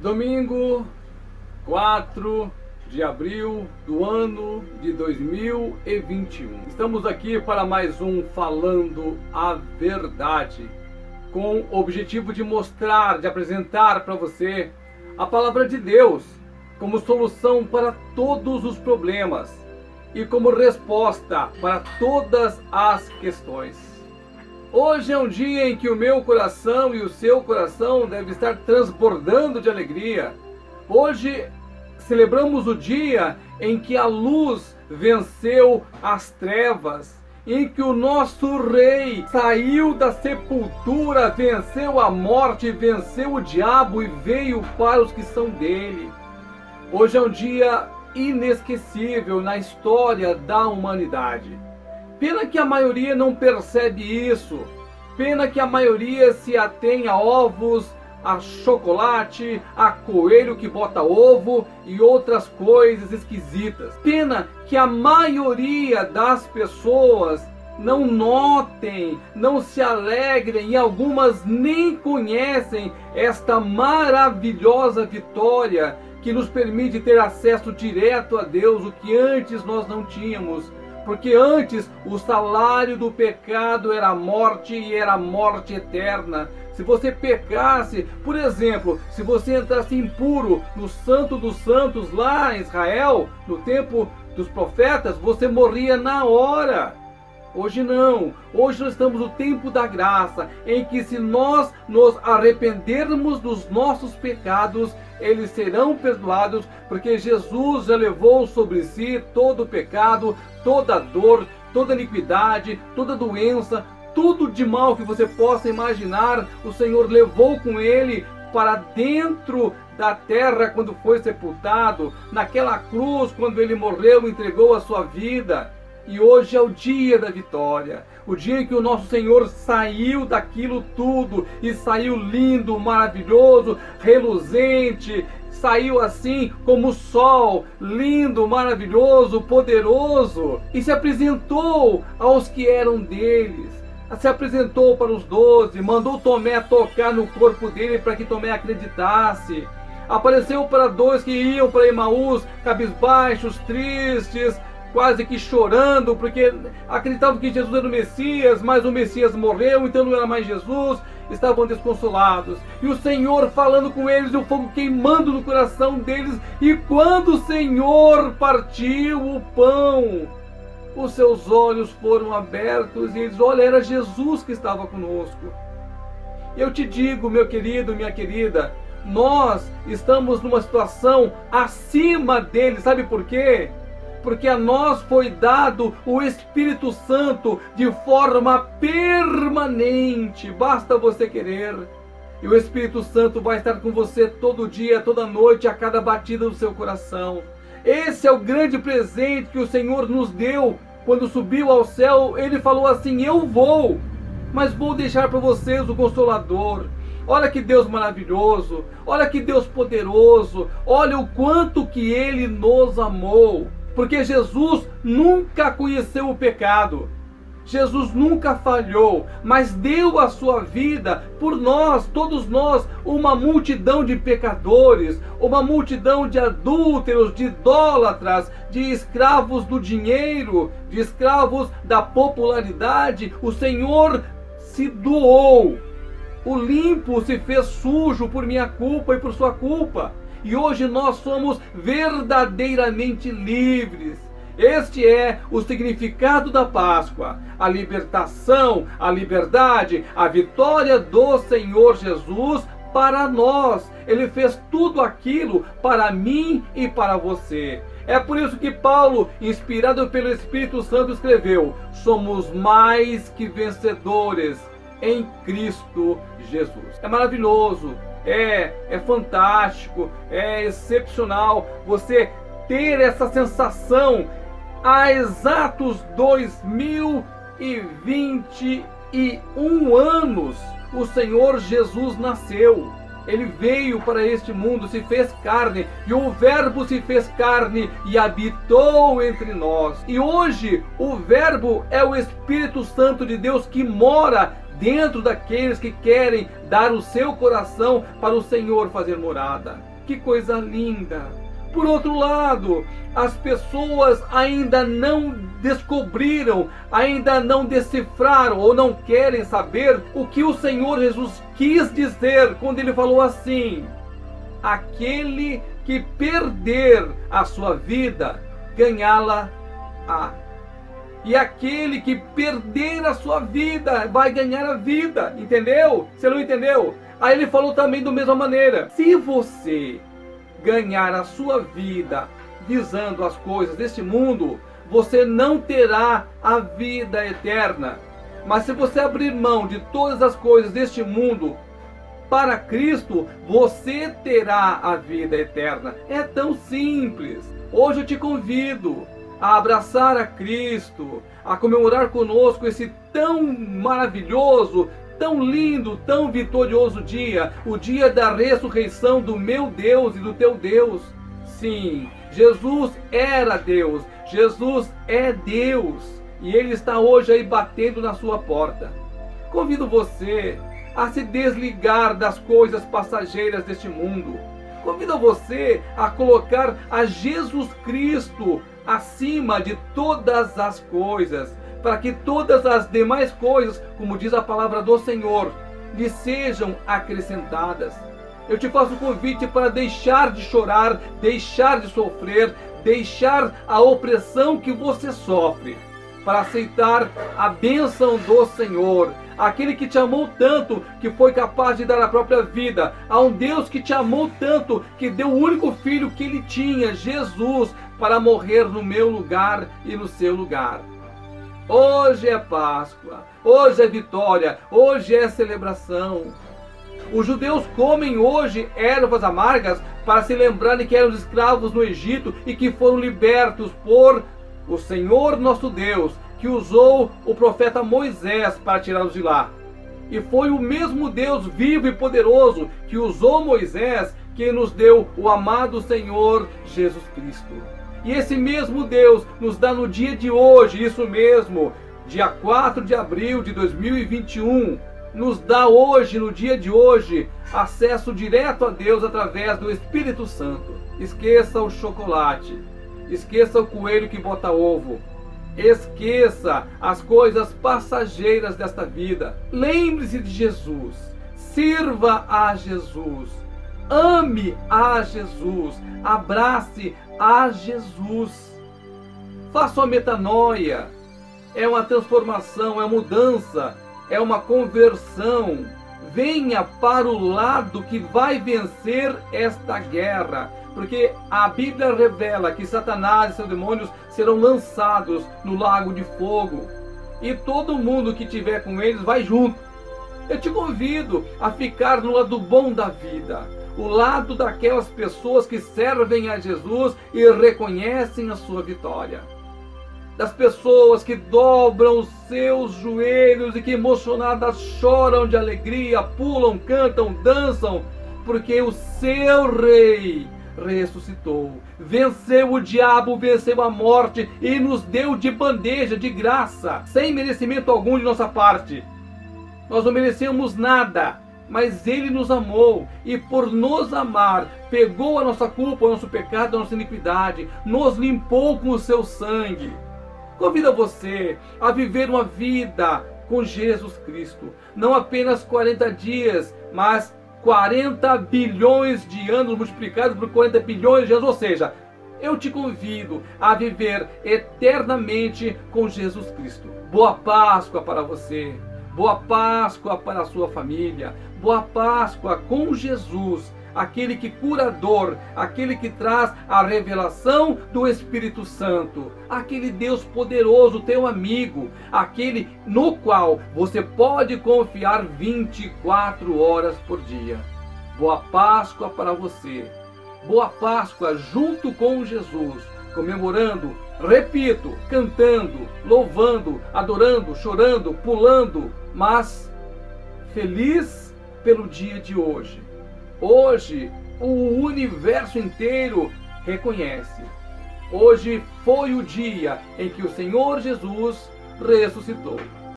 Domingo 4 de abril do ano de 2021. Estamos aqui para mais um Falando a Verdade, com o objetivo de mostrar, de apresentar para você a palavra de Deus como solução para todos os problemas e como resposta para todas as questões. Hoje é um dia em que o meu coração e o seu coração deve estar transbordando de alegria. Hoje celebramos o dia em que a luz venceu as trevas, em que o nosso rei saiu da sepultura, venceu a morte, venceu o diabo e veio para os que são dele. Hoje é um dia inesquecível na história da humanidade. Pena que a maioria não percebe isso. Pena que a maioria se atém a ovos, a chocolate, a coelho que bota ovo e outras coisas esquisitas. Pena que a maioria das pessoas não notem, não se alegrem e algumas nem conhecem esta maravilhosa vitória que nos permite ter acesso direto a Deus, o que antes nós não tínhamos. Porque antes o salário do pecado era morte e era morte eterna. Se você pecasse, por exemplo, se você entrasse impuro no Santo dos Santos lá em Israel, no tempo dos profetas, você morria na hora. Hoje não. Hoje nós estamos no tempo da graça, em que se nós nos arrependermos dos nossos pecados, eles serão perdoados, porque Jesus levou sobre si todo o pecado, toda a dor, toda a iniquidade, toda a doença, tudo de mal que você possa imaginar, o Senhor levou com ele para dentro da terra quando foi sepultado, naquela cruz quando ele morreu, entregou a sua vida. E hoje é o dia da vitória, o dia em que o nosso Senhor saiu daquilo tudo e saiu lindo, maravilhoso, reluzente, saiu assim como o sol, lindo, maravilhoso, poderoso, e se apresentou aos que eram deles. Se apresentou para os doze, mandou Tomé tocar no corpo dele para que Tomé acreditasse. Apareceu para dois que iam para Emaús, cabisbaixos, tristes, quase que chorando, porque acreditavam que Jesus era o Messias, mas o Messias morreu, então não era mais Jesus, estavam desconsolados. E o Senhor falando com eles, o fogo queimando no coração deles, e quando o Senhor partiu o pão, os seus olhos foram abertos e eles, olha, era Jesus que estava conosco. Eu te digo, meu querido, minha querida, nós estamos numa situação acima dele, sabe por quê? Porque a nós foi dado o Espírito Santo de forma permanente. Basta você querer. E o Espírito Santo vai estar com você todo dia, toda noite, a cada batida do seu coração. Esse é o grande presente que o Senhor nos deu quando subiu ao céu. Ele falou assim: Eu vou, mas vou deixar para vocês o Consolador. Olha que Deus maravilhoso, olha que Deus poderoso, olha o quanto que Ele nos amou. Porque Jesus nunca conheceu o pecado. Jesus nunca falhou, mas deu a sua vida por nós, todos nós, uma multidão de pecadores, uma multidão de adúlteros, de idólatras, de escravos do dinheiro, de escravos da popularidade. O Senhor se doou. O limpo se fez sujo por minha culpa e por sua culpa e hoje nós somos verdadeiramente livres. Este é o significado da Páscoa: a libertação, a liberdade, a vitória do Senhor Jesus para nós. Ele fez tudo aquilo para mim e para você. É por isso que Paulo, inspirado pelo Espírito Santo, escreveu: Somos mais que vencedores em Cristo Jesus. É maravilhoso é, é fantástico, é excepcional você ter essa sensação há exatos 2021 anos o Senhor Jesus nasceu. Ele veio para este mundo, se fez carne, e o Verbo se fez carne e habitou entre nós. E hoje o Verbo é o Espírito Santo de Deus que mora dentro daqueles que querem dar o seu coração para o Senhor fazer morada. Que coisa linda! Por outro lado, as pessoas ainda não descobriram, ainda não decifraram ou não querem saber o que o Senhor Jesus quis dizer quando ele falou assim: aquele que perder a sua vida, ganhá-la-á. E aquele que perder a sua vida vai ganhar a vida, entendeu? Você não entendeu? Aí ele falou também da mesma maneira: se você ganhar a sua vida visando as coisas deste mundo, você não terá a vida eterna. Mas se você abrir mão de todas as coisas deste mundo para Cristo, você terá a vida eterna. É tão simples. Hoje eu te convido a abraçar a Cristo, a comemorar conosco esse tão maravilhoso, tão lindo, tão vitorioso dia, o dia da ressurreição do meu Deus e do teu Deus. Sim, Jesus era Deus, Jesus é Deus e Ele está hoje aí batendo na sua porta. Convido você a se desligar das coisas passageiras deste mundo. Convido você a colocar a Jesus Cristo acima de todas as coisas, para que todas as demais coisas, como diz a palavra do Senhor, lhe sejam acrescentadas. Eu te faço o convite para deixar de chorar, deixar de sofrer, deixar a opressão que você sofre, para aceitar a bênção do Senhor, aquele que te amou tanto que foi capaz de dar a própria vida, a um Deus que te amou tanto que deu o único filho que ele tinha, Jesus, para morrer no meu lugar e no seu lugar. Hoje é Páscoa, hoje é vitória, hoje é celebração. Os judeus comem hoje ervas amargas para se lembrarem que eram escravos no Egito e que foram libertos por o Senhor nosso Deus, que usou o profeta Moisés para tirá-los de lá. E foi o mesmo Deus vivo e poderoso que usou Moisés que nos deu o amado Senhor Jesus Cristo. E esse mesmo Deus nos dá no dia de hoje, isso mesmo, dia 4 de abril de 2021, nos dá hoje, no dia de hoje, acesso direto a Deus através do Espírito Santo. Esqueça o chocolate, esqueça o coelho que bota ovo, esqueça as coisas passageiras desta vida. Lembre-se de Jesus, sirva a Jesus, ame a Jesus, abrace a Jesus. Faça uma metanoia. É uma transformação, é mudança, é uma conversão. Venha para o lado que vai vencer esta guerra. Porque a Bíblia revela que Satanás e seus demônios serão lançados no lago de fogo. E todo mundo que tiver com eles vai junto. Eu te convido a ficar no lado bom da vida o lado daquelas pessoas que servem a Jesus e reconhecem a sua vitória. Das pessoas que dobram seus joelhos e que emocionadas choram de alegria, pulam, cantam, dançam, porque o seu rei ressuscitou, venceu o diabo, venceu a morte e nos deu de bandeja, de graça, sem merecimento algum de nossa parte. Nós não merecemos nada, mas Ele nos amou e por nos amar, pegou a nossa culpa, o nosso pecado, a nossa iniquidade, nos limpou com o seu sangue. Convido você a viver uma vida com Jesus Cristo, não apenas 40 dias, mas 40 bilhões de anos multiplicados por 40 bilhões de anos, ou seja, eu te convido a viver eternamente com Jesus Cristo. Boa Páscoa para você. Boa Páscoa para a sua família. Boa Páscoa com Jesus, aquele que curador, aquele que traz a revelação do Espírito Santo, aquele Deus poderoso, teu amigo, aquele no qual você pode confiar 24 horas por dia. Boa Páscoa para você. Boa Páscoa junto com Jesus, comemorando, repito, cantando, louvando, adorando, chorando, pulando, mas feliz pelo dia de hoje. Hoje, o universo inteiro reconhece. Hoje foi o dia em que o Senhor Jesus ressuscitou.